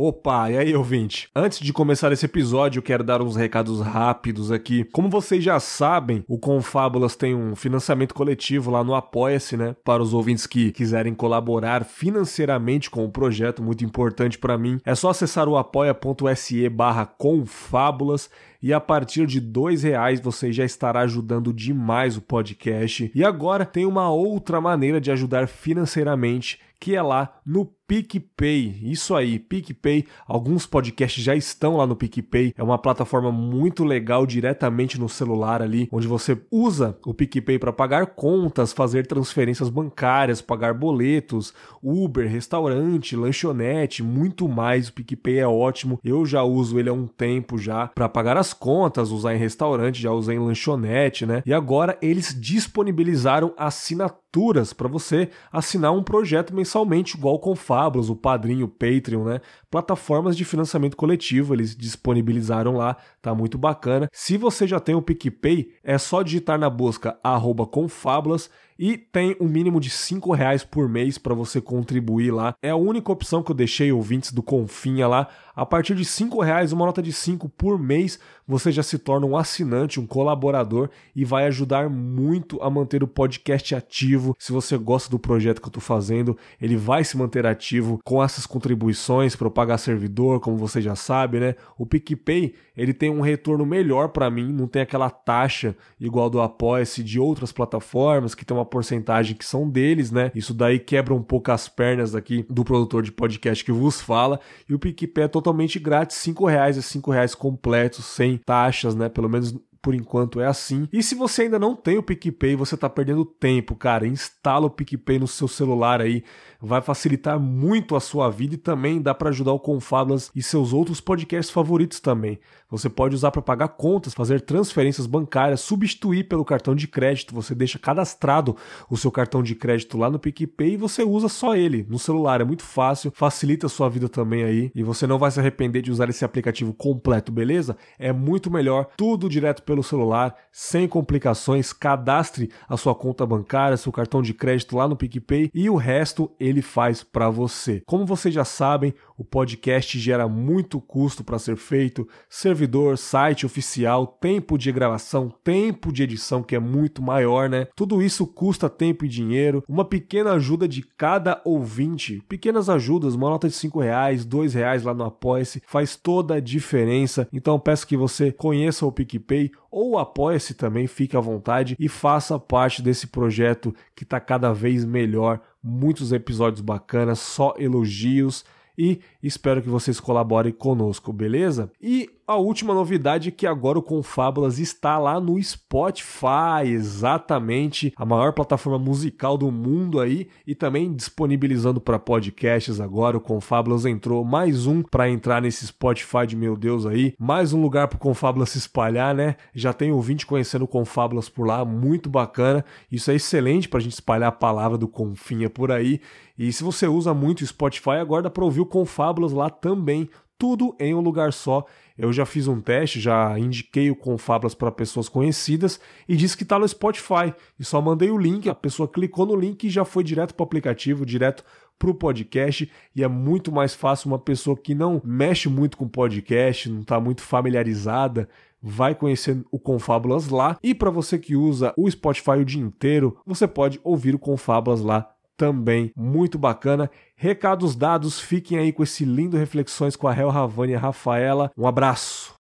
Opa, e aí, ouvinte? Antes de começar esse episódio, eu quero dar uns recados rápidos aqui. Como vocês já sabem, o Confábulas tem um financiamento coletivo lá no Apoia-se, né? Para os ouvintes que quiserem colaborar financeiramente com o projeto, muito importante para mim. É só acessar o apoia.se barra Confábulas e a partir de dois reais você já estará ajudando demais o podcast. E agora tem uma outra maneira de ajudar financeiramente que é lá no PicPay. Isso aí, PicPay. Alguns podcasts já estão lá no PicPay. É uma plataforma muito legal diretamente no celular ali, onde você usa o PicPay para pagar contas, fazer transferências bancárias, pagar boletos, Uber, restaurante, lanchonete, muito mais. O PicPay é ótimo. Eu já uso ele há um tempo já para pagar as contas, usar em restaurante, já usei em lanchonete, né? E agora eles disponibilizaram assinaturas para você assinar um projeto mensalmente igual com Fábulas, o Padrinho, o Patreon, né? Plataformas de financiamento coletivo, eles disponibilizaram lá, tá muito bacana. Se você já tem o PicPay, é só digitar na busca arroba Confábulas e tem um mínimo de cinco reais por mês para você contribuir lá. É a única opção que eu deixei ouvintes do Confinha lá. A partir de cinco reais, uma nota de cinco por mês, você já se torna um assinante, um colaborador e vai ajudar muito a manter o podcast ativo. Se você gosta do projeto que eu estou fazendo, ele vai se manter ativo com essas contribuições eu pagar servidor, como você já sabe, né? O PicPay, ele tem um retorno melhor para mim, não tem aquela taxa igual do Apoia-se de outras plataformas que tem uma porcentagem que são deles, né? Isso daí quebra um pouco as pernas aqui do produtor de podcast que vos fala. E o PicPay é totalmente grátis, cinco reais é cinco reais completos, sem taxas, né? Pelo menos por enquanto é assim. E se você ainda não tem o PicPay, você tá perdendo tempo, cara. Instala o PicPay no seu celular aí vai facilitar muito a sua vida e também dá para ajudar o Confablas e seus outros podcasts favoritos também. Você pode usar para pagar contas, fazer transferências bancárias, substituir pelo cartão de crédito. Você deixa cadastrado o seu cartão de crédito lá no PicPay e você usa só ele no celular. É muito fácil, facilita a sua vida também aí e você não vai se arrepender de usar esse aplicativo completo, beleza? É muito melhor, tudo direto pelo celular, sem complicações. Cadastre a sua conta bancária, seu cartão de crédito lá no PicPay e o resto ele faz para você. Como vocês já sabem, o podcast gera muito custo para ser feito, servidor, site oficial, tempo de gravação, tempo de edição que é muito maior, né? Tudo isso custa tempo e dinheiro. Uma pequena ajuda de cada ouvinte, pequenas ajudas, uma nota de cinco reais, dois reais lá no Apoia-se, faz toda a diferença. Então peço que você conheça o PicPay ou apoie-se também, fique à vontade e faça parte desse projeto que está cada vez melhor muitos episódios bacanas, só elogios e espero que vocês colaborem conosco, beleza? E a última novidade é que agora o Confábulas está lá no Spotify, exatamente, a maior plataforma musical do mundo aí e também disponibilizando para podcasts agora. O Confábulas entrou mais um para entrar nesse Spotify de meu Deus aí, mais um lugar para o Confábulas se espalhar, né? Já tem ouvinte conhecendo o Confábulas por lá, muito bacana. Isso é excelente para a gente espalhar a palavra do Confinha por aí. E se você usa muito o Spotify, agora dá para ouvir o Confábulas lá também, tudo em um lugar só. Eu já fiz um teste, já indiquei o Confablas para pessoas conhecidas e disse que está no Spotify. E só mandei o link, a pessoa clicou no link e já foi direto para o aplicativo, direto para o podcast. E é muito mais fácil uma pessoa que não mexe muito com podcast, não está muito familiarizada, vai conhecer o Confábulas lá. E para você que usa o Spotify o dia inteiro, você pode ouvir o Confábulas lá também. Muito bacana. Recados dados, fiquem aí com esse lindo Reflexões com a Hel Ravani e a Rafaela. Um abraço.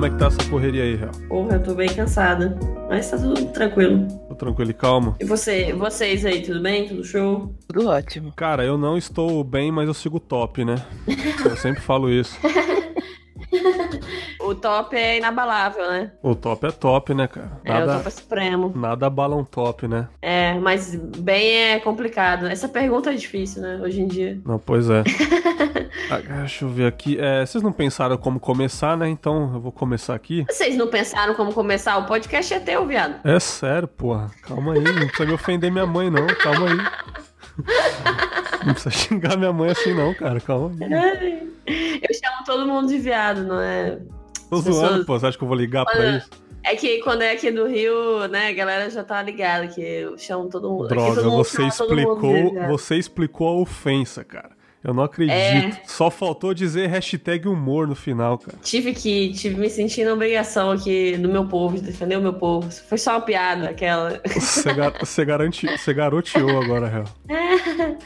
Como é que tá essa correria aí, Real? Porra, eu tô bem cansada. Mas tá tudo tranquilo. Tô tranquilo e calmo. E você, vocês aí, tudo bem? Tudo show? Tudo ótimo. Cara, eu não estou bem, mas eu sigo top, né? eu sempre falo isso. o top é inabalável, né? O top é top, né, cara? Nada, é, o top é supremo. Nada abala um top, né? É, mas bem é complicado. Essa pergunta é difícil, né, hoje em dia. Não, pois é. ah, deixa eu ver aqui. É, vocês não pensaram como começar, né? Então eu vou começar aqui. Vocês não pensaram como começar? O podcast é teu, viado. É sério, porra. Calma aí, não precisa me ofender minha mãe, não. Calma aí. Não precisa xingar minha mãe assim, não, cara. Calma aí. Eu chamo todo mundo de viado, não é? Tô zoando, pô. Você acha que eu vou ligar Quando- pra isso? É que quando é aqui do Rio, né, a galera já tá ligada que eu chamo todo mundo. aqui Droga, todo mundo você explicou, você explicou a ofensa, cara. Eu não acredito. É. Só faltou dizer hashtag humor no final, cara. Tive que, tive me sentindo obrigação aqui do meu povo, de defender o meu povo. Foi só uma piada, aquela. Você, gar- você garante, você garoteou agora, real.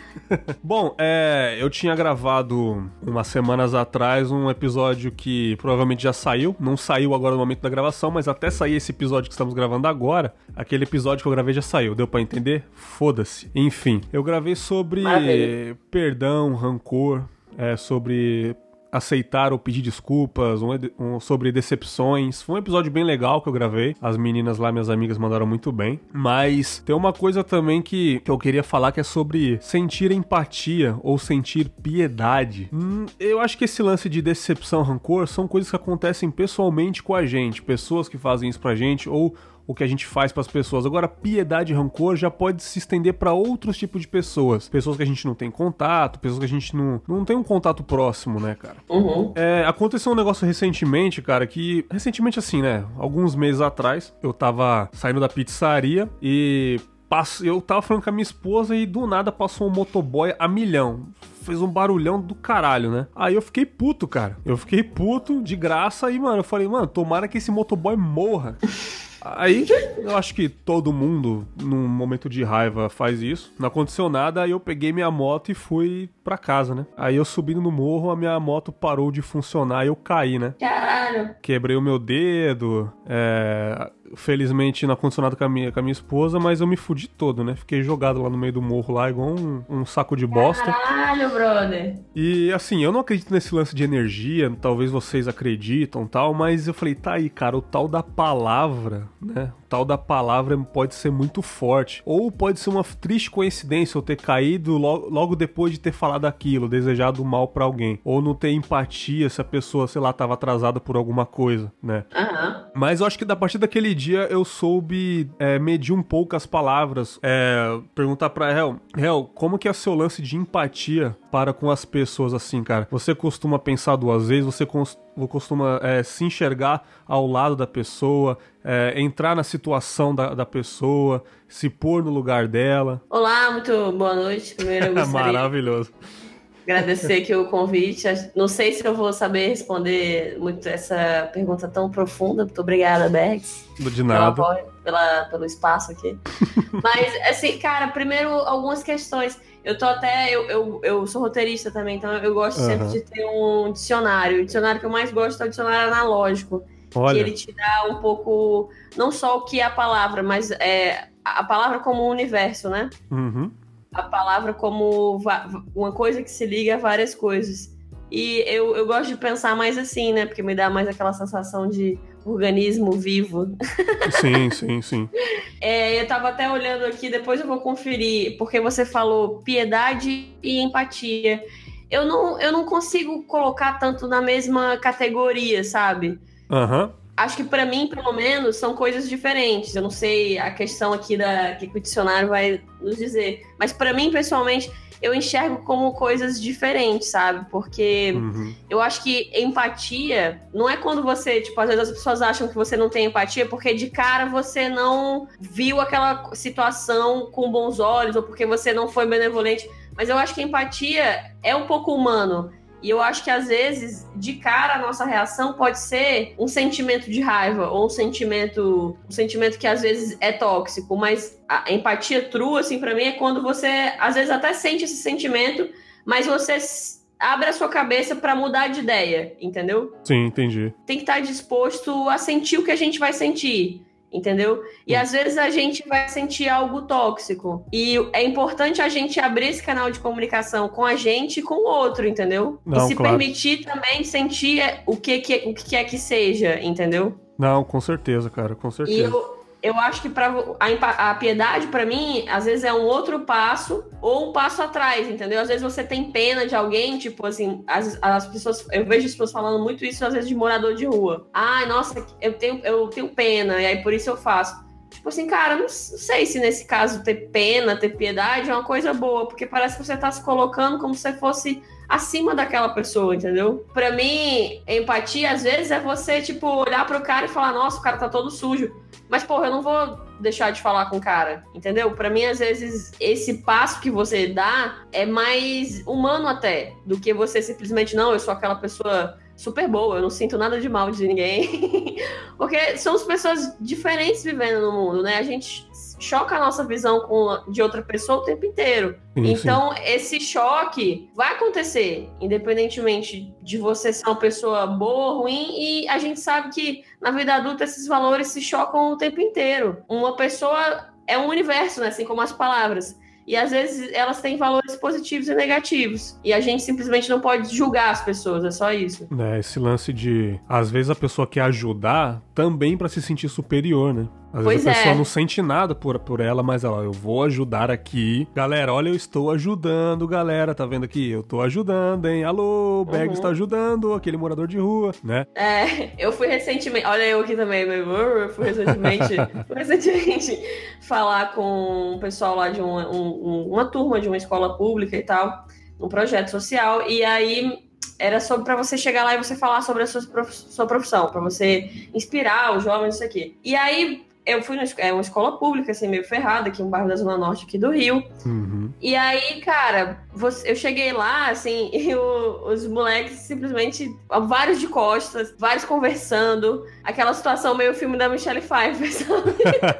Bom, é, eu tinha gravado umas semanas atrás um episódio que provavelmente já saiu. Não saiu agora no momento da gravação, mas até sair esse episódio que estamos gravando agora, aquele episódio que eu gravei já saiu. Deu pra entender? Foda-se. Enfim, eu gravei sobre Maravilha. perdão, rancor, é, sobre aceitar ou pedir desculpas, um, um- sobre decepções. Foi um episódio bem legal que eu gravei. As meninas lá, minhas amigas, mandaram muito bem. Mas tem uma coisa também que, que eu queria falar que é sobre sentir empatia ou sentir piedade. Hum, eu acho que esse lance de decepção, rancor, são coisas que acontecem pessoalmente com a gente. Pessoas que fazem isso pra gente ou o que a gente faz pras pessoas. Agora, piedade e rancor já pode se estender pra outros tipos de pessoas. Pessoas que a gente não tem contato, pessoas que a gente não, não tem um contato próximo, né, cara? Uhum. É, aconteceu um negócio recentemente, cara, que. Recentemente, assim, né? Alguns meses atrás, eu tava saindo da pizzaria e. Eu tava falando com a minha esposa e do nada passou um motoboy a milhão. Fez um barulhão do caralho, né? Aí eu fiquei puto, cara. Eu fiquei puto de graça e, mano, eu falei, mano, tomara que esse motoboy morra. Aí, eu acho que todo mundo, num momento de raiva, faz isso. Não aconteceu nada, aí eu peguei minha moto e fui pra casa, né? Aí eu subindo no morro, a minha moto parou de funcionar e eu caí, né? Caralho. Quebrei o meu dedo, é... Felizmente não aconteceu nada com a, minha, com a minha esposa, mas eu me fudi todo, né? Fiquei jogado lá no meio do morro, lá, igual um, um saco de bosta. Caralho, brother. E assim, eu não acredito nesse lance de energia, talvez vocês acreditam tal, mas eu falei, tá aí, cara, o tal da palavra, né? Tal da palavra pode ser muito forte. Ou pode ser uma triste coincidência eu ter caído lo- logo depois de ter falado aquilo, desejado mal pra alguém. Ou não ter empatia se a pessoa, sei lá, tava atrasada por alguma coisa, né? Aham. Mas eu acho que a partir daquele dia eu soube é, medir um pouco as palavras. É, perguntar pra Hel, Hel, como que é seu lance de empatia para com as pessoas assim, cara? Você costuma pensar duas vezes? Você cons- costuma é, se enxergar ao lado da pessoa? é, entrar na situação da, da pessoa? Se pôr no lugar dela? Olá, muito boa noite. Primeiro eu gostaria Maravilhoso. agradecer aqui o convite. Não sei se eu vou saber responder muito essa pergunta tão profunda. Muito obrigada, Bergs. De pela nada. voz, pela, pelo espaço aqui. Mas, assim, cara, primeiro algumas questões. Eu tô até. Eu, eu, eu sou roteirista também, então eu gosto sempre Aham. de ter um dicionário. O dicionário que eu mais gosto é o dicionário analógico. Que Olha, ele te dá um pouco. Não só o que é a palavra, mas é, a palavra como um universo, né? uhum, a palavra como uma coisa que se liga a várias coisas. E eu, eu gosto de pensar mais assim, né? Porque me dá mais aquela sensação de organismo vivo. sim, sim, sim. É, eu tava até olhando aqui, depois eu vou conferir, porque você falou piedade e empatia. Eu não, eu não consigo colocar tanto na mesma categoria, sabe? Aham, Acho que pra mim, pelo menos, são coisas diferentes. Eu não sei a questão aqui da que o dicionário vai nos dizer, mas pra mim, pessoalmente, eu enxergo como coisas diferentes, sabe? Porque uhum. eu acho que empatia não é quando você, tipo, às vezes as pessoas acham que você não tem empatia porque de cara você não viu aquela situação com bons olhos ou porque você não foi benevolente. Mas eu acho que empatia é um pouco humano. E eu acho que às vezes, de cara, a nossa reação pode ser um sentimento de raiva ou um sentimento, um sentimento que às vezes é tóxico, mas a empatia true assim para mim é quando você às vezes até sente esse sentimento, mas você abre a sua cabeça para mudar de ideia, entendeu? Sim, entendi. Tem que estar disposto a sentir o que a gente vai sentir. Entendeu? E às vezes a gente vai sentir algo tóxico. E é importante a gente abrir esse canal de comunicação com a gente e com o outro, entendeu? Não, e se claro. permitir também sentir o que, que, o que quer que seja, entendeu? Não, com certeza, cara, com E certeza. eu, eu acho que pra, a, a piedade, pra mim, às vezes é um outro passo ou um passo atrás, entendeu? Às vezes você tem pena de alguém, tipo assim, as, as pessoas. Eu vejo as pessoas falando muito isso, às vezes, de morador de rua. Ai, nossa, eu tenho, eu tenho pena, e aí por isso eu faço. Tipo assim, cara, não sei se nesse caso ter pena, ter piedade é uma coisa boa, porque parece que você tá se colocando como se fosse acima daquela pessoa, entendeu? Para mim, empatia às vezes é você tipo olhar pro cara e falar: "Nossa, o cara tá todo sujo". Mas porra, eu não vou deixar de falar com o cara, entendeu? Para mim às vezes esse passo que você dá é mais humano até do que você simplesmente não, eu sou aquela pessoa super boa, eu não sinto nada de mal de ninguém. Porque somos pessoas diferentes vivendo no mundo, né? A gente choca a nossa visão com de outra pessoa o tempo inteiro. Sim, então, sim. esse choque vai acontecer, independentemente de você ser uma pessoa boa ou ruim, e a gente sabe que na vida adulta esses valores se chocam o tempo inteiro. Uma pessoa é um universo, né? Assim como as palavras. E às vezes elas têm valores positivos e negativos. E a gente simplesmente não pode julgar as pessoas, é só isso. É, esse lance de. Às vezes a pessoa quer ajudar também para se sentir superior, né? Às pois vezes a pessoa é. não sente nada por, por ela, mas ela, eu vou ajudar aqui. Galera, olha, eu estou ajudando, galera. Tá vendo aqui? Eu tô ajudando, hein? Alô, o Berg uhum. está ajudando, aquele morador de rua, né? É, eu fui recentemente. Olha, eu aqui também, eu fui recentemente, fui recentemente falar com um pessoal lá de uma, um, uma turma de uma escola pública e tal, um projeto social. E aí era sobre para você chegar lá e você falar sobre a sua, sua profissão, para você inspirar os jovens, isso aqui. E aí eu fui na é uma escola pública, assim, meio ferrada, aqui no bairro da Zona Norte aqui do Rio. Uhum. E aí, cara, você, eu cheguei lá, assim, e o, os moleques simplesmente, vários de costas, vários conversando. Aquela situação meio filme da Michelle Pfeiffer, sabe?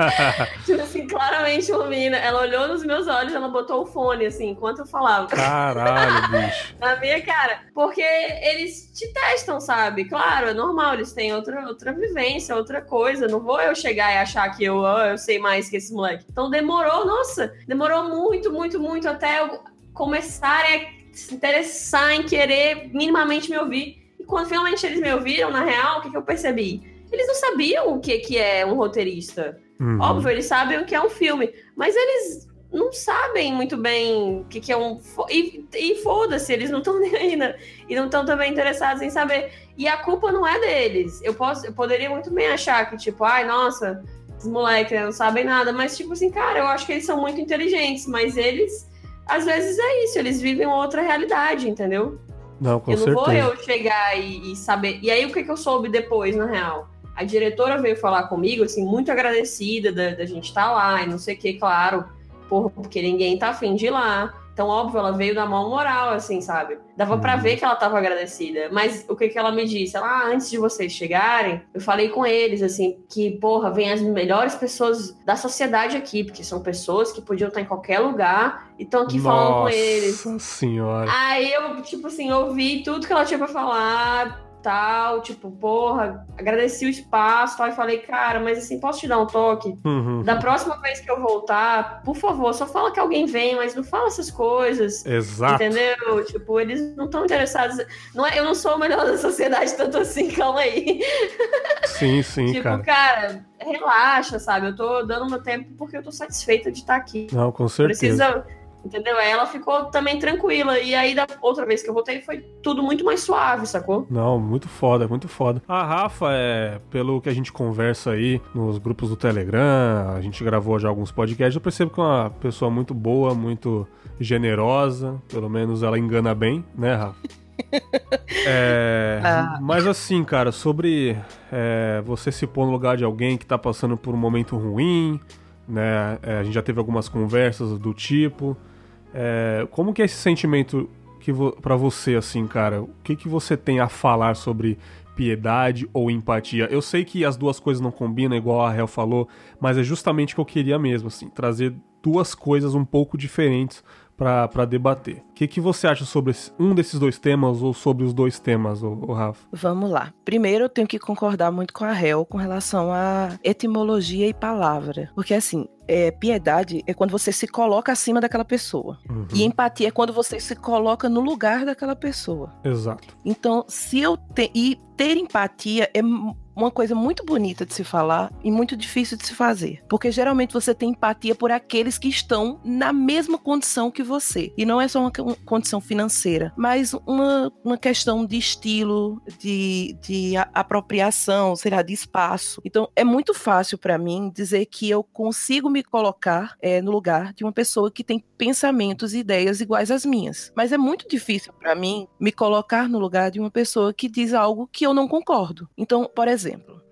tipo assim, claramente uma menina, ela olhou nos meus olhos, ela botou o fone, assim, enquanto eu falava. Caralho, bicho. Na minha cara. Porque eles te testam, sabe? Claro, é normal, eles têm outra, outra vivência, outra coisa. Não vou eu chegar e achar que eu, oh, eu sei mais que esse moleque. Então demorou, nossa, demorou muito, muito, muito até eu começarem a se interessar em querer minimamente me ouvir. E quando finalmente eles me ouviram, na real, o que, que eu percebi? Eles não sabiam o que, que é um roteirista. Uhum. Óbvio, eles sabem o que é um filme, mas eles não sabem muito bem o que, que é um. E, e foda-se, eles não estão nem aí, né? E não estão também interessados em saber. E a culpa não é deles. Eu, posso, eu poderia muito bem achar que, tipo, ai, nossa, os moleques né, não sabem nada, mas, tipo assim, cara, eu acho que eles são muito inteligentes, mas eles às vezes é isso, eles vivem outra realidade, entendeu? Não, com eu não certeza. vou eu chegar e, e, saber. E aí, o que, que eu soube depois, na real? A diretora veio falar comigo, assim, muito agradecida da, da gente estar tá lá e não sei o que, claro, por, porque ninguém tá afim de ir lá. Então, óbvio, ela veio da mão moral, assim, sabe? Dava para uhum. ver que ela tava agradecida. Mas o que que ela me disse? Ela, ah, antes de vocês chegarem, eu falei com eles, assim, que, porra, vem as melhores pessoas da sociedade aqui, porque são pessoas que podiam estar em qualquer lugar e estão aqui Nossa falando com eles. Nossa senhora. Aí eu, tipo assim, ouvi tudo que ela tinha pra falar, tal, tipo, porra, agradeci o espaço, tal, e falei, cara, mas assim, posso te dar um toque? Uhum. Da próxima vez que eu voltar, por favor, só fala que alguém vem, mas não fala essas coisas. Exato. Entendeu? Tipo, eles não estão interessados. Não é, eu não sou o melhor da sociedade, tanto assim, calma aí. Sim, sim, tipo, cara. cara, relaxa, sabe? Eu tô dando meu tempo porque eu tô satisfeita de estar aqui. Não, com certeza. Precisa Entendeu? Aí ela ficou também tranquila. E aí, da outra vez que eu voltei, foi tudo muito mais suave, sacou? Não, muito foda, muito foda. A Rafa, é, pelo que a gente conversa aí nos grupos do Telegram, a gente gravou já alguns podcasts, eu percebo que é uma pessoa muito boa, muito generosa. Pelo menos ela engana bem, né, Rafa? É, ah. Mas assim, cara, sobre é, você se pôr no lugar de alguém que tá passando por um momento ruim, né? É, a gente já teve algumas conversas do tipo. É, como que é esse sentimento que vo para você, assim, cara? O que, que você tem a falar sobre piedade ou empatia? Eu sei que as duas coisas não combinam, igual a Hel falou, mas é justamente o que eu queria mesmo, assim, trazer duas coisas um pouco diferentes para debater. O que, que você acha sobre um desses dois temas ou sobre os dois temas, o, Rafa? Vamos lá. Primeiro, eu tenho que concordar muito com a Hel com relação à etimologia e palavra. Porque, assim, é, piedade é quando você se coloca acima daquela pessoa. Uhum. E empatia é quando você se coloca no lugar daquela pessoa. Exato. Então, se eu te... e ter empatia é uma coisa muito bonita de se falar e muito difícil de se fazer. Porque geralmente você tem empatia por aqueles que estão na mesma condição que você. E não é só uma condição financeira, mas uma, uma questão de estilo, de, de apropriação, será de espaço. Então é muito fácil para mim dizer que eu consigo me colocar é, no lugar de uma pessoa que tem pensamentos e ideias iguais às minhas. Mas é muito difícil para mim me colocar no lugar de uma pessoa que diz algo que eu não concordo. Então, por exemplo,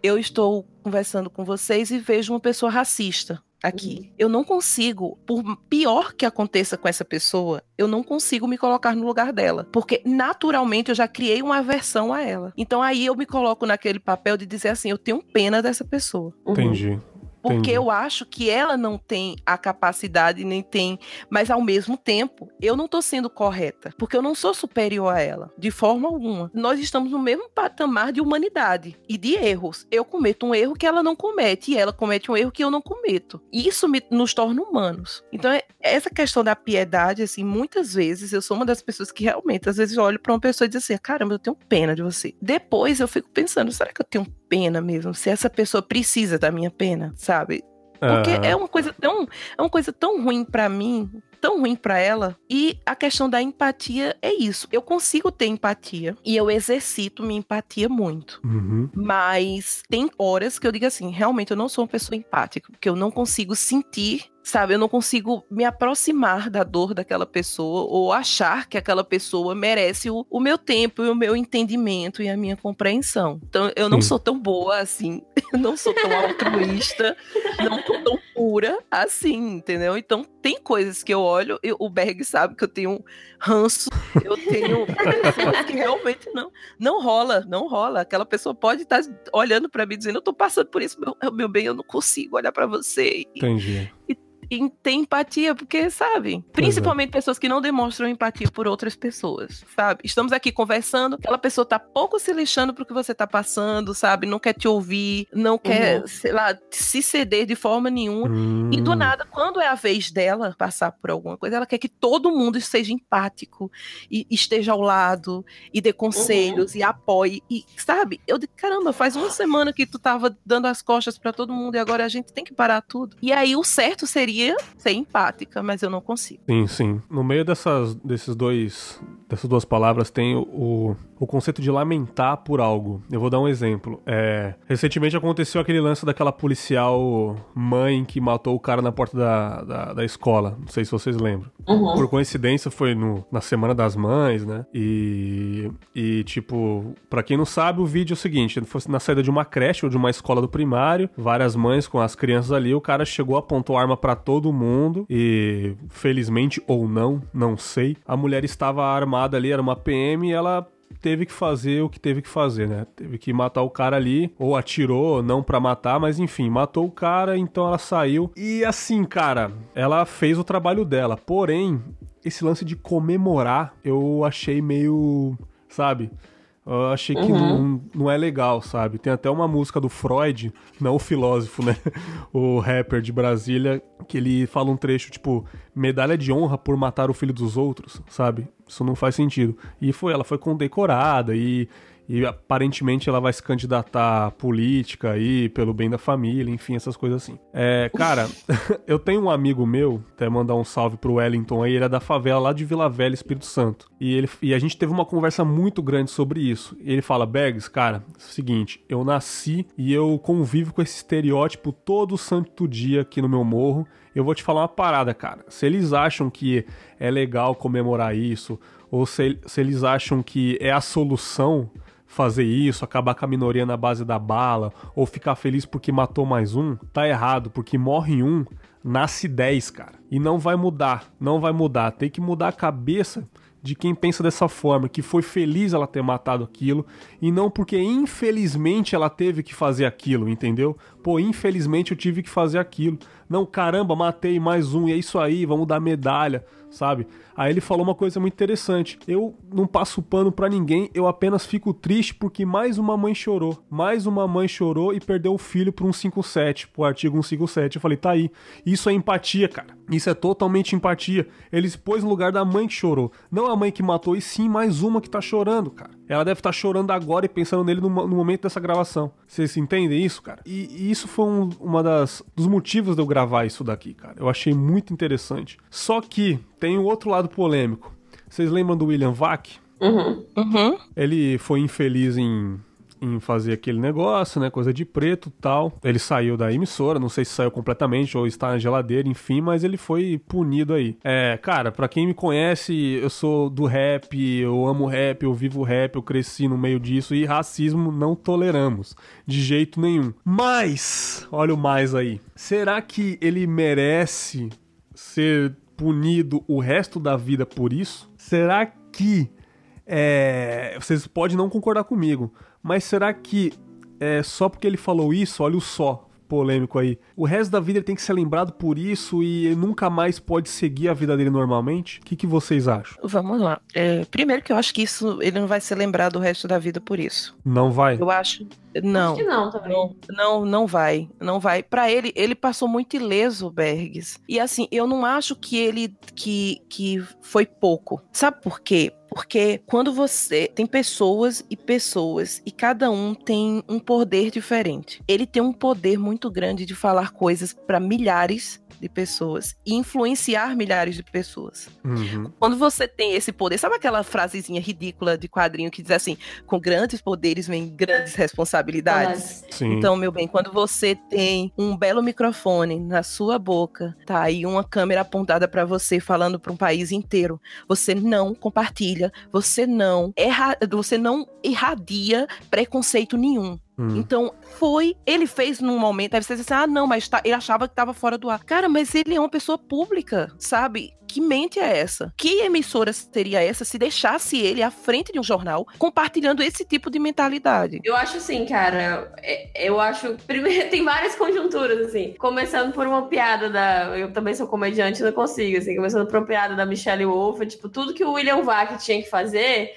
eu estou conversando com vocês e vejo uma pessoa racista aqui. Uhum. Eu não consigo, por pior que aconteça com essa pessoa, eu não consigo me colocar no lugar dela, porque naturalmente eu já criei uma aversão a ela. Então aí eu me coloco naquele papel de dizer assim, eu tenho pena dessa pessoa. Entendi. Porque Entendi. eu acho que ela não tem a capacidade, nem tem. Mas ao mesmo tempo, eu não tô sendo correta. Porque eu não sou superior a ela, de forma alguma. Nós estamos no mesmo patamar de humanidade e de erros. Eu cometo um erro que ela não comete, e ela comete um erro que eu não cometo. E isso me, nos torna humanos. Então, é, essa questão da piedade, assim, muitas vezes eu sou uma das pessoas que realmente, às vezes, olho pra uma pessoa e diz assim: caramba, eu tenho pena de você. Depois eu fico pensando, será que eu tenho pena mesmo? Se essa pessoa precisa da minha pena, sabe? Porque uhum. é uma coisa tão, é uma coisa tão ruim para mim, tão ruim para ela. E a questão da empatia é isso. Eu consigo ter empatia e eu exercito minha empatia muito. Uhum. Mas tem horas que eu digo assim, realmente eu não sou uma pessoa empática, porque eu não consigo sentir sabe? Eu não consigo me aproximar da dor daquela pessoa ou achar que aquela pessoa merece o, o meu tempo e o meu entendimento e a minha compreensão. Então, eu não Sim. sou tão boa assim, eu não sou tão altruísta, não sou tão pura assim, entendeu? Então, tem coisas que eu olho, eu, o Berg sabe que eu tenho ranço, eu tenho pessoas que realmente não, não rola, não rola. Aquela pessoa pode estar olhando para mim dizendo, eu tô passando por isso, meu, meu bem, eu não consigo olhar para você. Entendi. Ter empatia, porque, sabe? Principalmente é. pessoas que não demonstram empatia por outras pessoas, sabe? Estamos aqui conversando, aquela pessoa tá pouco se lixando pro que você tá passando, sabe? Não quer te ouvir, não quer, uhum. sei lá, se ceder de forma nenhuma. Hum. E do hum. nada, quando é a vez dela passar por alguma coisa, ela quer que todo mundo seja empático e esteja ao lado e dê conselhos uhum. e apoie. E, sabe? Eu digo, caramba, faz uma semana que tu tava dando as costas para todo mundo e agora a gente tem que parar tudo. E aí o certo seria queria ser empática, mas eu não consigo. Sim, sim. No meio dessas, desses dois, dessas duas palavras tem o, o conceito de lamentar por algo. Eu vou dar um exemplo. É, recentemente aconteceu aquele lance daquela policial mãe que matou o cara na porta da, da, da escola. Não sei se vocês lembram. Uhum. Por coincidência, foi no, na Semana das Mães, né? E, e tipo, para quem não sabe, o vídeo é o seguinte: fosse na saída de uma creche ou de uma escola do primário, várias mães com as crianças ali, o cara chegou, apontou arma para todo mundo e, felizmente ou não, não sei, a mulher estava armada ali, era uma PM e ela teve que fazer o que teve que fazer, né? Teve que matar o cara ali, ou atirou, não para matar, mas enfim, matou o cara, então ela saiu. E assim, cara, ela fez o trabalho dela. Porém, esse lance de comemorar, eu achei meio, sabe? Eu achei que uhum. não, não é legal, sabe? Tem até uma música do Freud, não o filósofo, né? O rapper de Brasília, que ele fala um trecho tipo: medalha de honra por matar o filho dos outros, sabe? Isso não faz sentido. E foi, ela foi condecorada e e aparentemente ela vai se candidatar à política aí, pelo bem da família, enfim, essas coisas assim. É, cara, eu tenho um amigo meu, até mandar um salve pro Wellington aí, ele é da favela lá de Vila Velha, Espírito Santo. E, ele, e a gente teve uma conversa muito grande sobre isso. E ele fala, Bags, cara, é o seguinte, eu nasci e eu convivo com esse estereótipo todo santo dia aqui no meu morro. Eu vou te falar uma parada, cara. Se eles acham que é legal comemorar isso, ou se, se eles acham que é a solução, fazer isso, acabar com a minoria na base da bala, ou ficar feliz porque matou mais um, tá errado, porque morre um, nasce 10, cara. E não vai mudar, não vai mudar. Tem que mudar a cabeça de quem pensa dessa forma, que foi feliz ela ter matado aquilo, e não porque infelizmente ela teve que fazer aquilo, entendeu? Pô, infelizmente eu tive que fazer aquilo. Não, caramba, matei mais um, e é isso aí, vamos dar medalha, sabe? Aí ele falou uma coisa muito interessante. Eu não passo pano para ninguém, eu apenas fico triste porque mais uma mãe chorou. Mais uma mãe chorou e perdeu o filho por um 57, pro artigo 157. Eu falei, tá aí. Isso é empatia, cara. Isso é totalmente empatia. Ele se pôs no lugar da mãe que chorou. Não a mãe que matou, e sim mais uma que tá chorando, cara. ela deve estar tá chorando agora e pensando nele no, momento dessa gravação. Vocês entendem isso, cara? E, e isso foi um, uma das dos motivos de eu gravar isso daqui, cara. Eu achei muito interessante. Só que tem um outro lado polêmico. Vocês lembram do William Vac? Uhum. Uhum. Ele foi infeliz em em fazer aquele negócio, né? Coisa de preto tal. Ele saiu da emissora, não sei se saiu completamente ou está na geladeira, enfim, mas ele foi punido aí. É, cara, para quem me conhece, eu sou do rap, eu amo rap, eu vivo rap, eu cresci no meio disso e racismo não toleramos de jeito nenhum. Mas, olha o mais aí. Será que ele merece ser punido o resto da vida por isso? Será que é, vocês podem não concordar comigo, mas será que é só porque ele falou isso, olha o só polêmico aí, o resto da vida ele tem que ser lembrado por isso e nunca mais pode seguir a vida dele normalmente? O que, que vocês acham? Vamos lá. É, primeiro que eu acho que isso ele não vai ser lembrado o resto da vida por isso. Não vai? Eu acho. Não. Acho que não também. Não, não, não vai. Não vai. Para ele, ele passou muito ileso, Bergs. E assim, eu não acho que ele que, que foi pouco. Sabe por quê? Porque quando você tem pessoas e pessoas e cada um tem um poder diferente. Ele tem um poder muito grande de falar coisas para milhares de pessoas e influenciar milhares de pessoas. Uhum. Quando você tem esse poder, sabe aquela frasezinha ridícula de quadrinho que diz assim: com grandes poderes vem grandes responsabilidades? Sim. Então, meu bem, quando você tem um belo microfone na sua boca, tá aí uma câmera apontada para você falando para um país inteiro, você não compartilha, você não erra, você não irradia preconceito nenhum. Hum. Então, foi. Ele fez num momento. Aí você diz assim: ah, não, mas tá, ele achava que tava fora do ar. Cara, mas ele é uma pessoa pública, sabe? Que mente é essa? Que emissora seria essa se deixasse ele à frente de um jornal compartilhando esse tipo de mentalidade? Eu acho assim, cara. é- Eu acho. Primeiro, tem várias conjunturas, assim. Começando por uma piada da. Eu também sou comediante, não consigo, assim. Começando por uma piada da Michelle Wolf. Tipo, tudo que o William Vac tinha que fazer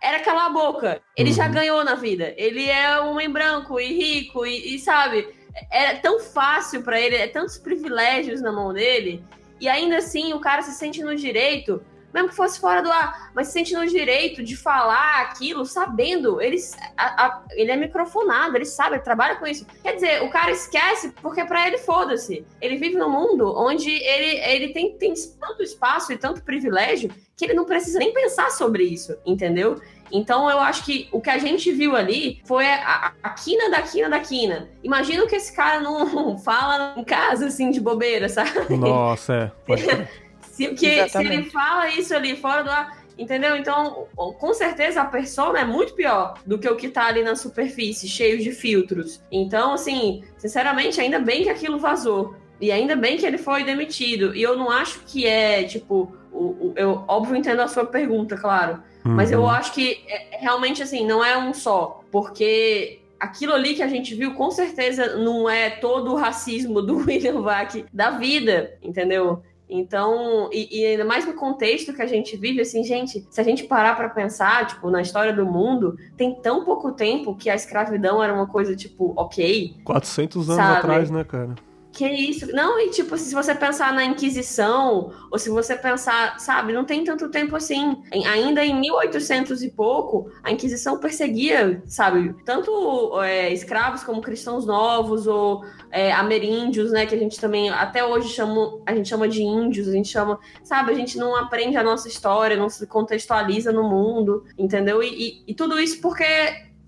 era calar a boca. Ele já Uhum. ganhou na vida. Ele é um homem branco e rico e, e, sabe, é tão fácil pra ele, é tantos privilégios na mão dele, e ainda assim o cara se sente no direito, mesmo que fosse fora do ar, mas se sente no direito de falar aquilo, sabendo, ele, a- a- ele é microfonado, ele sabe, ele trabalha com isso. Quer dizer, o cara esquece porque pra ele foda-se. Ele vive num mundo onde ele, ele tem, tem tanto espaço e tanto privilégio que ele não precisa nem pensar sobre isso, entendeu? Então eu acho que o que a gente viu ali foi a, a quina da quina da quina. Imagina o que esse cara não fala em casa, assim, de bobeira, sabe? Nossa, é. Se, que, se ele fala isso ali fora do ar, entendeu? Então, com certeza a persona é muito pior do que o que tá ali na superfície, cheio de filtros. Então, assim, sinceramente, ainda bem que aquilo vazou. E ainda bem que ele foi demitido. E eu não acho que é, tipo, o, o- eu óbvio entendo a sua pergunta, claro. Mas eu Uhum. acho que é- realmente assim, não é um só. Porque aquilo ali que a gente viu, com certeza, não é todo o racismo do William Vac da vida, entendeu? Então, e, e ainda mais no contexto que a gente vive, assim, gente, se a gente parar pra pensar, tipo, na história do mundo, tem tão pouco tempo que a escravidão era uma coisa, tipo, ok, 400 anos Sabe? atrás, né, cara? Que isso? Não, e tipo, se você pensar na Inquisição, ou se você pensar, sabe, não tem tanto tempo assim. Ainda em 1800 e pouco, a Inquisição perseguia, sabe, tanto é, escravos como cristãos novos, ou é, ameríndios, né, que a gente também, até hoje, chama, a gente chama de índios, a gente chama, sabe, a gente não aprende a nossa história, não se contextualiza no mundo, entendeu? E, e- e tudo isso porque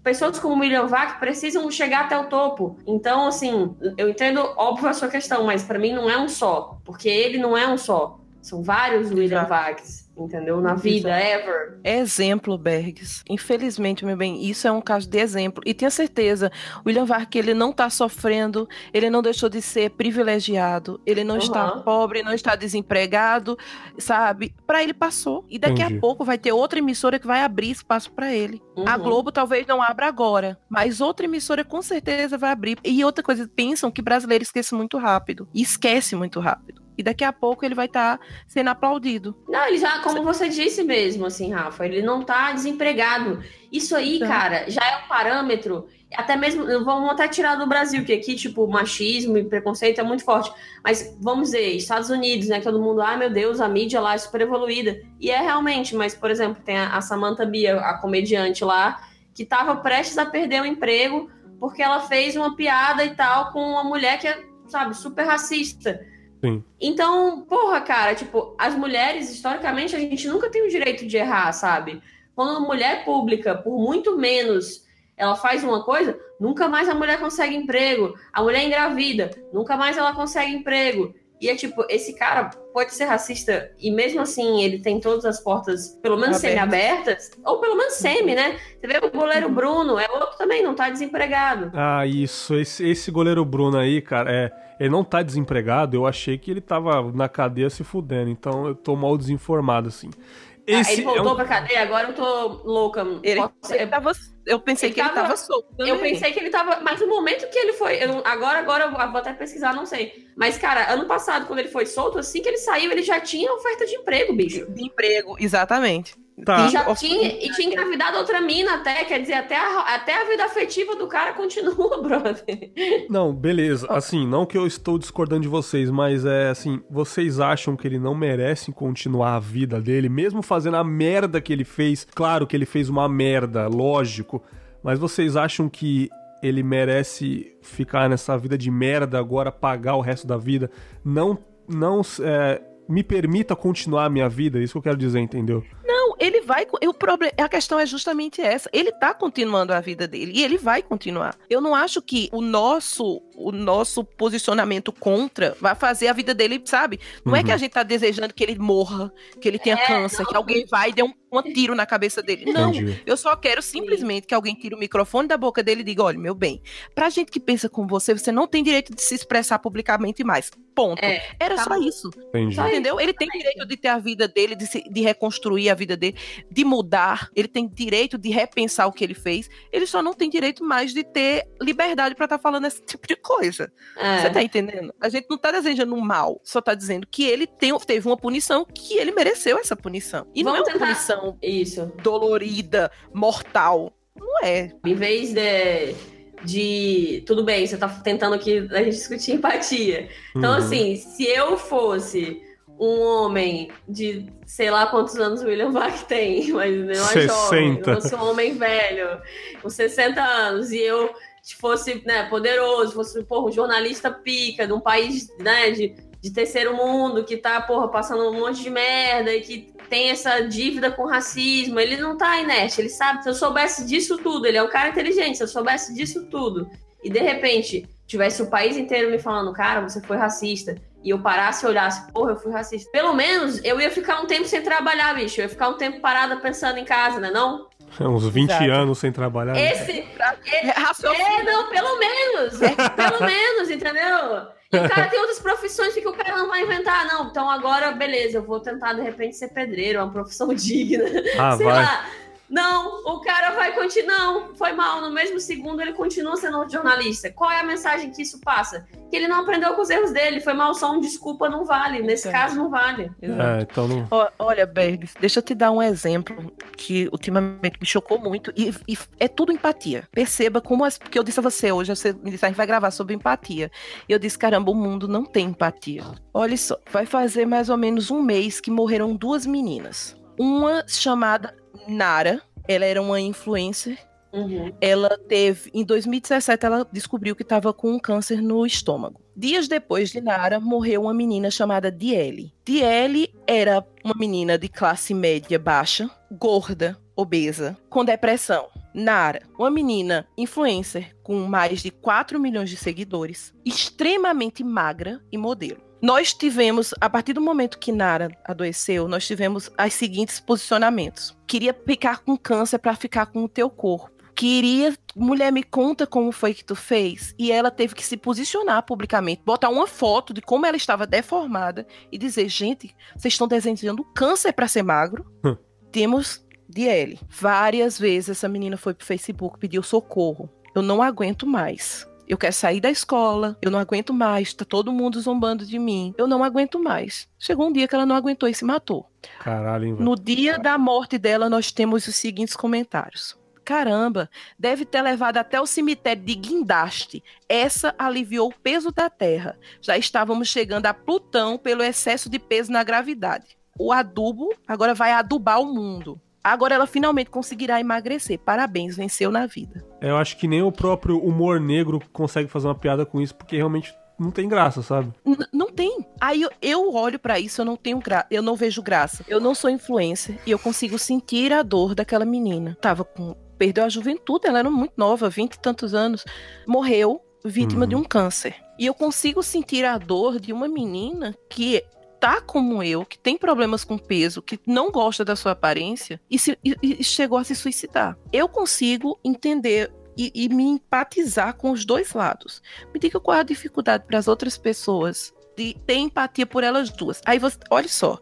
pessoas como William Vac precisam chegar até o topo. Então, assim, eu entendo, óbvio, a sua questão, mas pra mim não é um só. Porque ele não é um só. São vários William. Vacs, entendeu? Na vida, ever. Exemplo, Bergs. Infelizmente, meu bem, isso é um caso de exemplo. E tenha certeza, William Vark, ele não está sofrendo, ele não deixou de ser privilegiado, ele não está Uhum. pobre, não está desempregado, sabe? Para ele passou. E daqui Entendi. a pouco vai ter outra emissora que vai abrir espaço para ele. A Uhum. Globo talvez não abra agora, mas outra emissora com certeza vai abrir. E outra coisa, pensam que brasileiro esquece muito rápido. E esquece muito rápido. E daqui a pouco ele vai estar sendo aplaudido. Não, ele já, como você disse mesmo, assim, Rafa, ele não tá desempregado. Isso aí, Tá. cara, já é um parâmetro até mesmo, vamos até tirar do Brasil, que aqui, tipo, machismo e preconceito é muito forte. Mas vamos dizer, Estados Unidos, né? Todo mundo, ah, meu Deus, a mídia lá é super evoluída. E é realmente, mas, por exemplo, tem a, Samantha Bia, a comediante lá, que estava prestes a perder o emprego porque ela fez uma piada e tal com uma mulher que é, sabe, super racista. Sim. Então, porra, cara, tipo, as mulheres, historicamente, a gente nunca tem o direito de errar, sabe? Quando uma mulher pública, por muito menos ela faz uma coisa, nunca mais a mulher consegue emprego. A mulher engravida, nunca mais ela consegue emprego. E é tipo, esse cara pode ser racista e mesmo assim ele tem todas as portas, pelo menos semi-abertas, ou pelo menos semi, né? Você vê o goleiro Bruno, é outro também, não tá desempregado. Ah, isso. Esse, esse goleiro Bruno aí, cara, é, ele não tá desempregado. Eu achei que ele tava na cadeia se fudendo, então eu tô mal desinformado, assim. Esse ah, ele voltou é um... pra cadeia, agora eu tô louca. Ele, Posso... ele tava, eu pensei ele que tava, ele tava solto. Também. Eu pensei que ele tava. Mas no momento que ele foi. Eu, agora, agora eu vou até pesquisar, não sei. Mas, cara, ano passado, quando ele foi solto, assim que ele saiu, ele já tinha oferta de emprego, bicho. De emprego, exatamente. Tá. E já tinha, e tinha engravidado outra mina até, quer dizer, até a, até a vida afetiva do cara continua, brother. Não, beleza. Assim, não que eu estou discordando de vocês, mas é assim, vocês acham que ele não merece continuar a vida dele, mesmo fazendo a merda que ele fez? Claro que ele fez uma merda, lógico. Mas vocês acham que ele merece ficar nessa vida de merda agora, pagar o resto da vida? Não, não é, me permita continuar a minha vida? Isso que eu quero dizer, entendeu? Não, ele vai. O problema, a questão é justamente essa. Ele tá continuando a vida dele e ele vai continuar. Eu não acho que o nosso o nosso posicionamento contra vai fazer a vida dele, sabe? Não uhum. é que a uhum. gente tá desejando que ele morra, que ele tenha é, câncer, não. que alguém vai e dê um, um tiro na cabeça dele. Não, Entendi. eu só quero simplesmente que alguém tire o microfone da boca dele e diga: olha, meu bem, pra gente que pensa como você, você não tem direito de se expressar publicamente mais. Ponto. É, Era tá só isso. Entendi. Entendeu? Ele tem direito de ter a vida dele, de, se, de reconstruir a vida dele, de mudar. Ele tem direito de repensar o que ele fez. Ele só não tem direito mais de ter liberdade para estar tá falando esse tipo de coisa. É. Você tá entendendo? A gente não tá desejando mal, só tá dizendo que ele tem, teve uma punição que ele mereceu essa punição. E Vamos não é uma punição isso. dolorida, mortal. Não é. Em vez de de tudo bem, você tá tentando aqui a gente discutir empatia. Então, uhum. assim, se eu fosse um homem de sei lá quantos anos o William Bach tem, mas não é 60. jovem, eu sou um homem velho, com 60 anos, e eu fosse né, poderoso, fosse porra, um jornalista pica de um país né, de, de terceiro mundo que tá porra, passando um monte de merda e que tem essa dívida com racismo, ele não tá inerte, ele sabe, se eu soubesse disso tudo, ele é um cara inteligente, se eu soubesse disso tudo, e de repente tivesse o país inteiro me falando, cara, você foi racista, e eu parasse e olhasse, porra, eu fui racista. Pelo menos eu ia ficar um tempo sem trabalhar, bicho. Eu ia ficar um tempo parada pensando em casa, né? Não? Uns 20 Exato. anos sem trabalhar. Né? Esse. É, é, não, pelo menos. É, pelo menos, entendeu? E o cara tem outras profissões que o cara não vai inventar, não. Então agora, beleza, eu vou tentar de repente ser pedreiro, é uma profissão digna. Ah, Sei vai. lá. Não, o cara vai continuar. Não, foi mal. No mesmo segundo, ele continua sendo jornalista. Qual é a mensagem que isso passa? Que ele não aprendeu com os erros dele. Foi mal, só um desculpa não vale. Nesse caso, não vale. É, então não... Olha, Bergs, deixa eu te dar um exemplo que ultimamente me chocou muito. E, e é tudo empatia. Perceba como. As, porque eu disse a você hoje, você me disse, a gente vai gravar sobre empatia. E eu disse, caramba, o mundo não tem empatia. Olha só, vai fazer mais ou menos um mês que morreram duas meninas. Uma chamada Nara, ela era uma influencer. Uhum. Ela teve, em 2017, ela descobriu que estava com um câncer no estômago. Dias depois de Nara, morreu uma menina chamada Diele. Diele era uma menina de classe média baixa, gorda, obesa, com depressão. Nara, uma menina influencer com mais de 4 milhões de seguidores, extremamente magra e modelo. Nós tivemos, a partir do momento que Nara adoeceu, nós tivemos os seguintes posicionamentos. Queria ficar com câncer para ficar com o teu corpo. Queria, mulher, me conta como foi que tu fez. E ela teve que se posicionar publicamente, botar uma foto de como ela estava deformada e dizer: gente, vocês estão desejando câncer para ser magro? Hum. Temos DL. Várias vezes essa menina foi pro Facebook, pediu socorro. Eu não aguento mais eu quero sair da escola, eu não aguento mais, tá todo mundo zombando de mim, eu não aguento mais. Chegou um dia que ela não aguentou e se matou. Caralho, hein, No dia da morte dela, nós temos os seguintes comentários. caramba, deve ter levado até o cemitério de guindaste. Essa aliviou o peso da Terra. Já estávamos chegando a Plutão pelo excesso de peso na gravidade. O adubo agora vai adubar o mundo. Agora ela finalmente conseguirá emagrecer. Parabéns, venceu na vida. Eu acho que nem o próprio humor negro consegue fazer uma piada com isso, porque realmente não tem graça, sabe? N não tem. Aí eu, eu olho para isso, eu não tenho gra eu não vejo graça. Eu não sou influencer e eu consigo sentir a dor daquela menina. Tava com perdeu a juventude, ela era muito nova, vinte e tantos anos, morreu vítima uhum. de um câncer. E eu consigo sentir a dor de uma menina que tá como eu, que tem problemas com peso, que não gosta da sua aparência e, se, e, e chegou a se suicidar. Eu consigo entender e, e, me empatizar com os dois lados. Me diga qual é a dificuldade para as outras pessoas de ter empatia por elas duas. Aí você, olha só,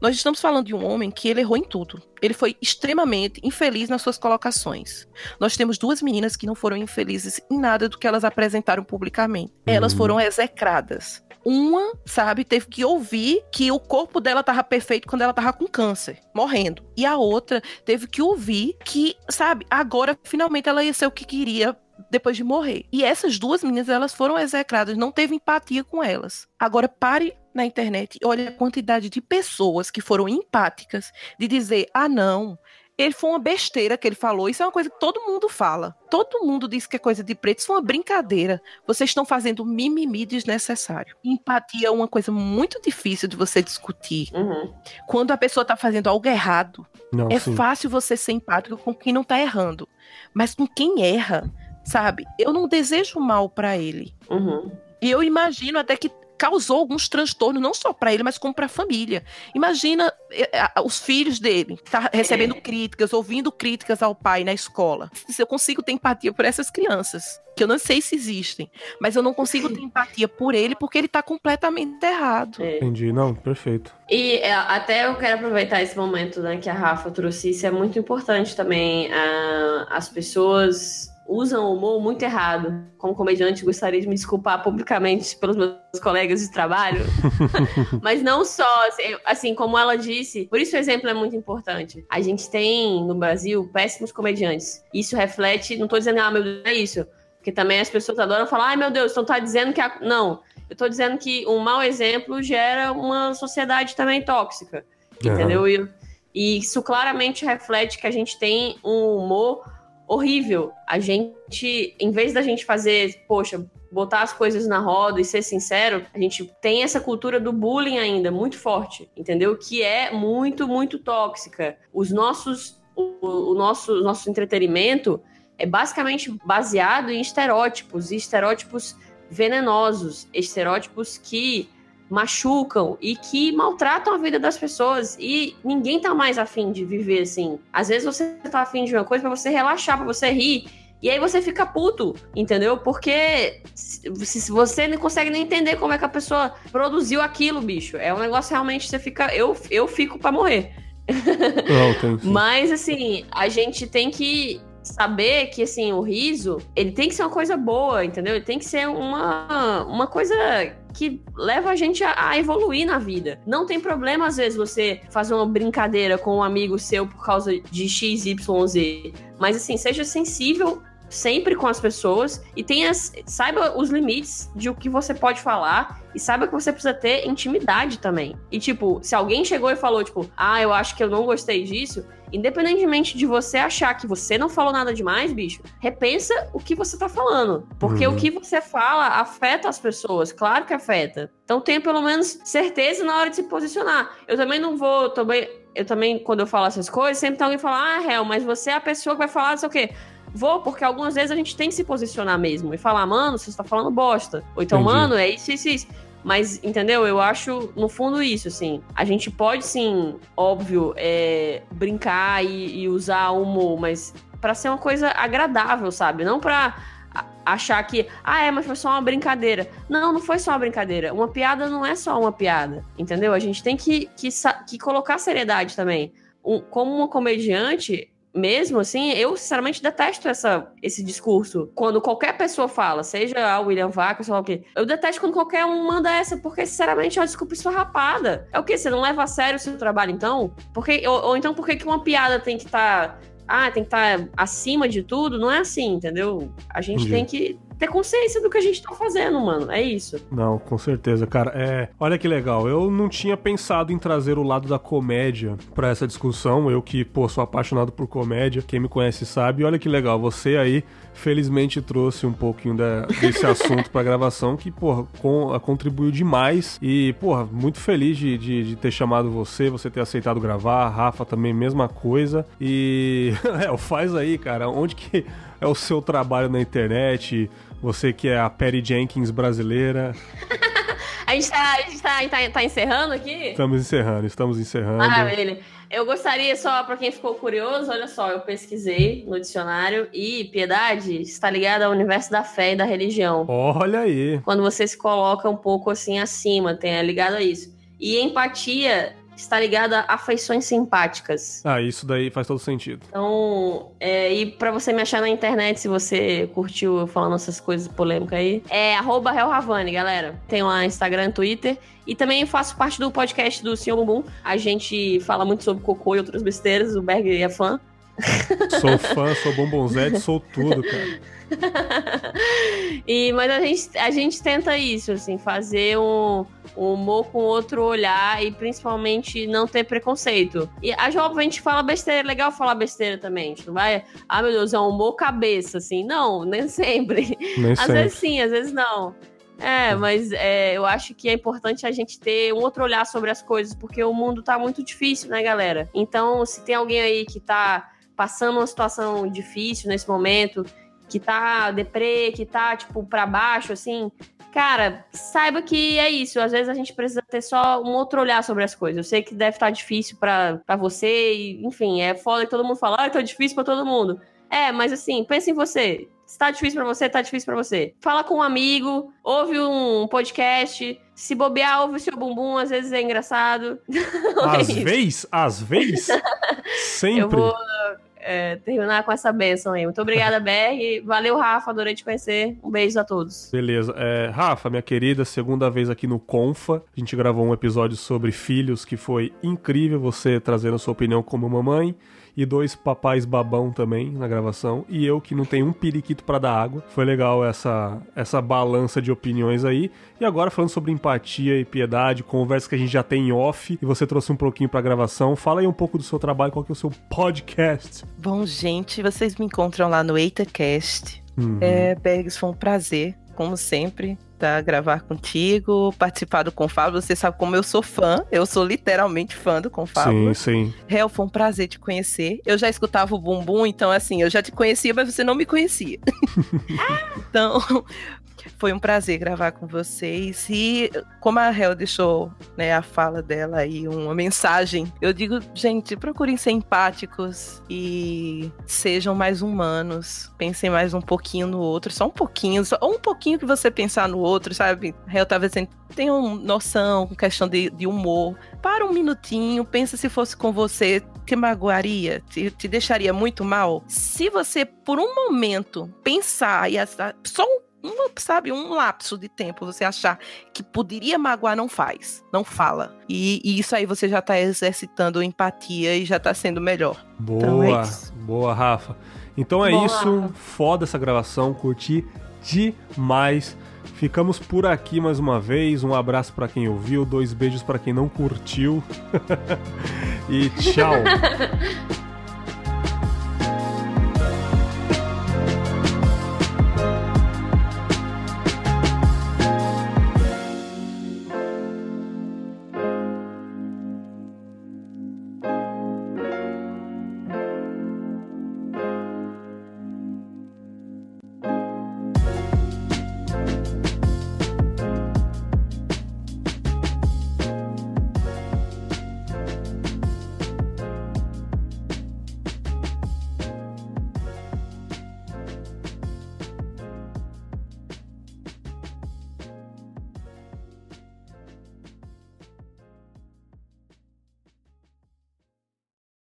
nós estamos falando de um homem que ele errou em tudo. Ele foi extremamente infeliz nas suas colocações. Nós temos duas meninas que não foram infelizes em nada do que elas apresentaram publicamente. Elas uhum. foram execradas. Uma, sabe, teve que ouvir que o corpo dela tava perfeito quando ela tava com câncer, morrendo. E a outra teve que ouvir que, sabe, agora finalmente ela ia ser o que queria depois de morrer. E essas duas meninas, elas foram execradas, não teve empatia com elas. Agora pare na internet e olhe a quantidade de pessoas que foram empáticas de dizer: "Ah, não, ele foi uma besteira que ele falou. Isso é uma coisa que todo mundo fala. Todo mundo diz que é coisa de preto. Isso é uma brincadeira. Vocês estão fazendo mimimi desnecessário. Empatia é uma coisa muito difícil de você discutir. Uhum. Quando a pessoa está fazendo algo errado, não, é sim. fácil você ser empático com quem não está errando. Mas com quem erra, sabe? Eu não desejo mal para ele. Uhum. E eu imagino até que causou alguns transtornos, não só para ele, mas como para a família. Imagina eh, os filhos dele, tá recebendo é. críticas, ouvindo críticas ao pai na escola. Se eu consigo ter empatia por essas crianças, que eu não sei se existem, mas eu não consigo ter empatia por ele porque ele tá completamente errado. É. Entendi, não, perfeito. E é, até eu quero aproveitar esse momento né, que a Rafa trouxe, isso é muito importante também. Uh, as pessoas usam o humor muito errado. Como comediante, gostaria de me desculpar publicamente pelos meus colegas de trabalho. Mas não só, assim, assim, como ela disse, por isso o exemplo é muito importante. A gente tem no Brasil péssimos comediantes. Isso reflete, não tô dizendo, ah, meu Deus, é isso. Porque também as pessoas adoram falar, ai meu Deus, então tá dizendo que. A... Não. Eu tô dizendo que um mau exemplo gera uma sociedade também tóxica. Uhum. Entendeu? E, e isso claramente reflete que a gente tem um humor horrível. A gente, em vez da gente fazer, poxa, botar as coisas na roda e ser sincero, a gente tem essa cultura do bullying ainda muito forte, entendeu? Que é muito, muito tóxica. Os nossos, o, o nosso, nosso entretenimento é basicamente baseado em estereótipos, e estereótipos venenosos, estereótipos que machucam e que maltratam a vida das pessoas. E ninguém tá mais afim de viver assim. Às vezes você tá afim de uma coisa para você relaxar, para você rir. E aí você fica puto, entendeu? Porque se você não consegue nem entender como é que a pessoa produziu aquilo, bicho. É um negócio realmente você fica. Eu, eu fico para morrer. Não, Mas assim, a gente tem que saber que assim, o riso, ele tem que ser uma coisa boa, entendeu? Ele tem que ser uma, uma coisa que leva a gente a, a, evoluir na vida. Não tem problema, às vezes, você fazer uma brincadeira com um amigo seu por causa de X, Y, Z. Mas assim, seja sensível sempre com as pessoas e tenha, saiba os limites de o que você pode falar e saiba que você precisa ter intimidade também. E tipo, se alguém chegou e falou tipo, ah, eu acho que eu não gostei disso, independentemente de você achar que você não falou nada demais, bicho, repensa o que você tá falando, porque uhum. o que você fala afeta as pessoas, claro que afeta. Então tenha pelo menos certeza na hora de se posicionar. Eu também não vou também eu também, quando eu falo essas coisas, sempre tem alguém falando, ah, Hel, mas você é a pessoa que vai falar, não sei o quê. Vou, porque algumas vezes a gente tem que se posicionar mesmo e falar, mano, você está falando bosta. Ou então, Entendi. mano, é isso, isso, isso. Mas, entendeu? Eu acho, no fundo, isso, assim. A gente pode, sim, óbvio, é, brincar e, e usar humor, mas para ser uma coisa agradável, sabe? Não pra achar que, ah, é, mas foi só uma brincadeira. Não, não foi só uma brincadeira. Uma piada não é só uma piada, entendeu? A gente tem que, que, que colocar seriedade também. Um, como uma comediante, mesmo, assim, eu sinceramente detesto essa, esse discurso. Quando qualquer pessoa fala, seja a William Vaca, sei lá o quê. Eu detesto quando qualquer um manda essa, porque, sinceramente, é uma desculpa esfarrapada. É o quê? Você não leva a sério o seu trabalho, então? Porque, ou, ou então, por que uma piada tem que estar. Tá ah, tem que estar tá acima de tudo, não é assim, entendeu? A gente Entendi. tem que ter consciência do que a gente tá fazendo, mano. É isso. Não, com certeza, cara. É, olha que legal. Eu não tinha pensado em trazer o lado da comédia para essa discussão. Eu que, pô, sou apaixonado por comédia. Quem me conhece sabe. Olha que legal. Você aí felizmente trouxe um pouquinho da, desse assunto pra gravação que, porra, com, contribuiu demais. E, porra, muito feliz de, de, de, ter chamado você, você ter aceitado gravar. A Rafa também, mesma coisa. E, é, faz aí, cara, onde que é o seu trabalho na internet? Você que é a Perry Jenkins brasileira. a gente, tá, a gente tá, tá, tá, encerrando aqui? Estamos encerrando, estamos encerrando. Maravilha. Eu gostaria só, para quem ficou curioso, olha só, eu pesquisei no dicionário e piedade está ligada ao universo da fé e da religião. Olha aí. Quando você se coloca um pouco assim acima, tem é ligado a isso. E empatia está ligada a afeições simpáticas. Ah, isso daí faz todo sentido. Então, é, e para você me achar na internet, se você curtiu falando essas coisas polêmicas aí, é arroba galera. Tem lá Instagram, Twitter. E também faço parte do podcast do Senhor Bumbum. A gente fala muito sobre cocô e outras besteiras. O Berg é fã. Sou fã, sou bombonzete, sou tudo, cara. e, mas a gente, a gente tenta isso, assim, fazer um, um humor com outro olhar e principalmente não ter preconceito. E a gente fala besteira, é legal falar besteira também. A gente não vai, ah meu Deus, é um humor cabeça, assim. Não, nem sempre. Nem às sempre. vezes sim, às vezes não. É, mas é, eu acho que é importante a gente ter um outro olhar sobre as coisas, porque o mundo tá muito difícil, né, galera? Então, se tem alguém aí que tá passando uma situação difícil nesse momento, que tá deprê, que tá, tipo, pra baixo, assim, cara, saiba que é isso. Às vezes a gente precisa ter só um outro olhar sobre as coisas. Eu sei que deve estar tá difícil para você, e, enfim, é foda que todo mundo fala, ah, tá difícil para todo mundo. É, mas assim, pense em você. Se tá difícil para você, tá difícil para você. Fala com um amigo, ouve um podcast. Se bobear, ouve o seu bumbum, às vezes é engraçado. Às é vezes? Às vezes? Sempre. Eu vou é, terminar com essa bênção aí. Muito obrigada, Berg. Valeu, Rafa. Adorei te conhecer. Um beijo a todos. Beleza. É, Rafa, minha querida, segunda vez aqui no Confa. A gente gravou um episódio sobre filhos que foi incrível você trazendo sua opinião como mamãe e dois papais babão também na gravação, e eu que não tenho um periquito para dar água. Foi legal essa, essa balança de opiniões aí. E agora falando sobre empatia e piedade, conversa que a gente já tem em off, e você trouxe um pouquinho pra gravação. Fala aí um pouco do seu trabalho, qual que é o seu podcast? Bom, gente, vocês me encontram lá no EitaCast. Uhum. É, Bergs, foi um prazer, como sempre tá? Gravar contigo, participar do Confábulo. Você sabe como eu sou fã. Eu sou literalmente fã do Confábulo. Sim, sim. Real, foi um prazer te conhecer. Eu já escutava o Bumbum, então assim, eu já te conhecia, mas você não me conhecia. então, foi um prazer gravar com vocês. E como a Hel deixou né, a fala dela aí, uma mensagem, eu digo, gente, procurem ser empáticos e sejam mais humanos. Pensem mais um pouquinho no outro, só um pouquinho, só um pouquinho que você pensar no outro, sabe? A Hel tava dizendo, tenham noção com questão de, de humor. Para um minutinho, pensa se fosse com você, te magoaria, te, te deixaria muito mal. Se você, por um momento, pensar e só um um, sabe, um lapso de tempo, você achar que poderia magoar, não faz, não fala. E, e isso aí você já tá exercitando empatia e já tá sendo melhor. Boa, então é boa, Rafa. Então é boa, isso, Rafa. foda essa gravação, curti demais. Ficamos por aqui mais uma vez. Um abraço para quem ouviu, dois beijos para quem não curtiu. e tchau.